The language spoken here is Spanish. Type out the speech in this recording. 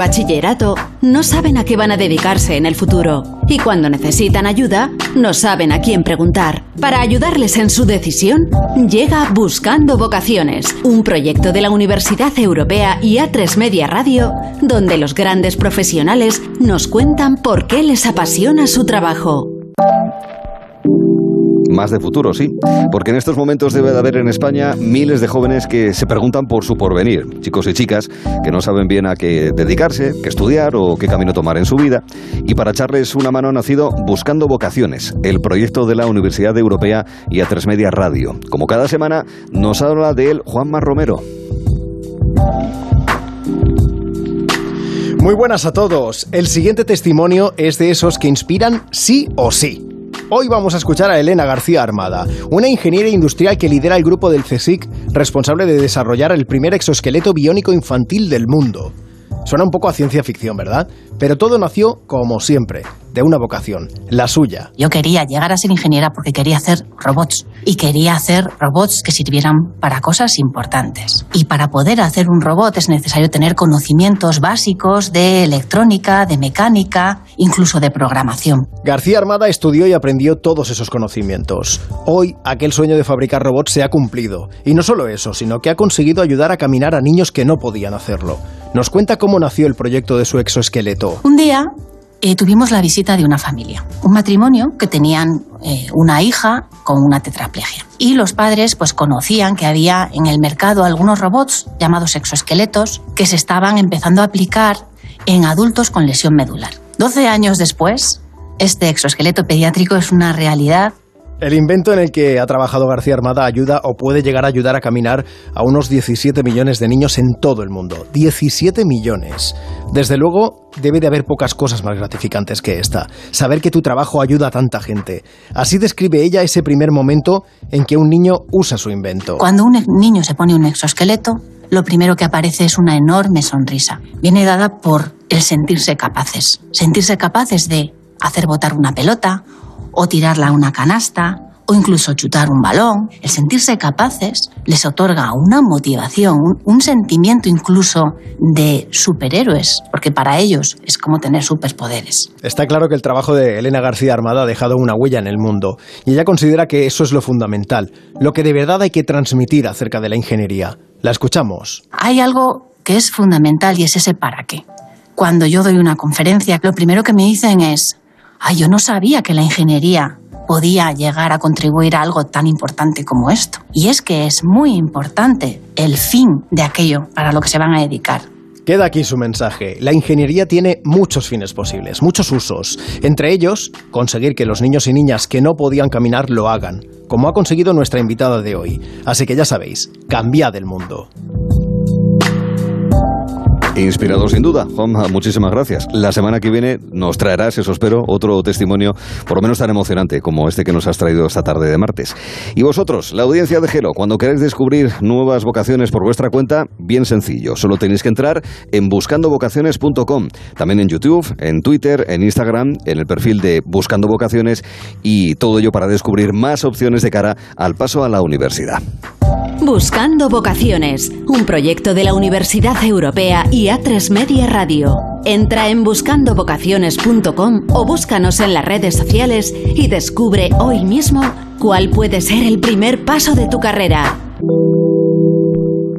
bachillerato no saben a qué van a dedicarse en el futuro y cuando necesitan ayuda no saben a quién preguntar. Para ayudarles en su decisión, llega Buscando Vocaciones, un proyecto de la Universidad Europea y A3 Media Radio, donde los grandes profesionales nos cuentan por qué les apasiona su trabajo. Más de futuro, sí. Porque en estos momentos debe de haber en España miles de jóvenes que se preguntan por su porvenir. Chicos y chicas que no saben bien a qué dedicarse, qué estudiar o qué camino tomar en su vida. Y para echarles una mano ha nacido Buscando Vocaciones, el proyecto de la Universidad Europea y A3 Media Radio. Como cada semana nos habla de él Juanma Romero. Muy buenas a todos. El siguiente testimonio es de esos que inspiran sí o sí. Hoy vamos a escuchar a Elena García Armada, una ingeniera industrial que lidera el grupo del CSIC responsable de desarrollar el primer exoesqueleto biónico infantil del mundo. Suena un poco a ciencia ficción, ¿verdad? Pero todo nació, como siempre, de una vocación, la suya. Yo quería llegar a ser ingeniera porque quería hacer robots y quería hacer robots que sirvieran para cosas importantes. Y para poder hacer un robot es necesario tener conocimientos básicos de electrónica, de mecánica, incluso de programación. García Armada estudió y aprendió todos esos conocimientos. Hoy aquel sueño de fabricar robots se ha cumplido. Y no solo eso, sino que ha conseguido ayudar a caminar a niños que no podían hacerlo. Nos cuenta cómo nació el proyecto de su exoesqueleto. Un día eh, tuvimos la visita de una familia, un matrimonio que tenían eh, una hija con una tetraplegia. Y los padres pues conocían que había en el mercado algunos robots llamados exoesqueletos que se estaban empezando a aplicar en adultos con lesión medular. 12 años después, este exoesqueleto pediátrico es una realidad el invento en el que ha trabajado García Armada ayuda o puede llegar a ayudar a caminar a unos 17 millones de niños en todo el mundo. 17 millones. Desde luego, debe de haber pocas cosas más gratificantes que esta. Saber que tu trabajo ayuda a tanta gente. Así describe ella ese primer momento en que un niño usa su invento. Cuando un niño se pone un exoesqueleto, lo primero que aparece es una enorme sonrisa. Viene dada por el sentirse capaces. Sentirse capaces de hacer botar una pelota o tirarla a una canasta, o incluso chutar un balón, el sentirse capaces les otorga una motivación, un, sentimiento incluso de superhéroes, porque para ellos es como tener superpoderes. Está claro que el trabajo de Elena García Armada ha dejado una huella en el mundo, y ella considera que eso es lo fundamental, lo que de verdad hay que transmitir acerca de la ingeniería. La escuchamos. Hay algo que es fundamental y es ese para qué. Cuando yo doy una conferencia, lo primero que me dicen es, Ay, yo no sabía que la ingeniería podía llegar a contribuir a algo tan importante como esto. Y es que es muy importante el fin de aquello para lo que se van a dedicar. Queda aquí su mensaje. La ingeniería tiene muchos fines posibles, muchos usos. Entre ellos, conseguir que los niños y niñas que no podían caminar lo hagan, como ha conseguido nuestra invitada de hoy. Así que ya sabéis, cambiad el mundo. Inspirado sin duda. Juanma, muchísimas gracias. La semana que viene nos traerás, eso espero, otro testimonio por lo menos tan emocionante como este que nos has traído esta tarde de martes. Y vosotros, la audiencia de Gelo, cuando queráis descubrir nuevas vocaciones por vuestra cuenta, bien sencillo. Solo tenéis que entrar en buscandovocaciones.com. También en YouTube, en Twitter, en Instagram, en el perfil de Buscando Vocaciones y todo ello para descubrir más opciones de cara al paso a la universidad. Buscando Vocaciones, un proyecto de la Universidad Europea y A3 Media Radio. Entra en buscandovocaciones.com o búscanos en las redes sociales y descubre hoy mismo cuál puede ser el primer paso de tu carrera.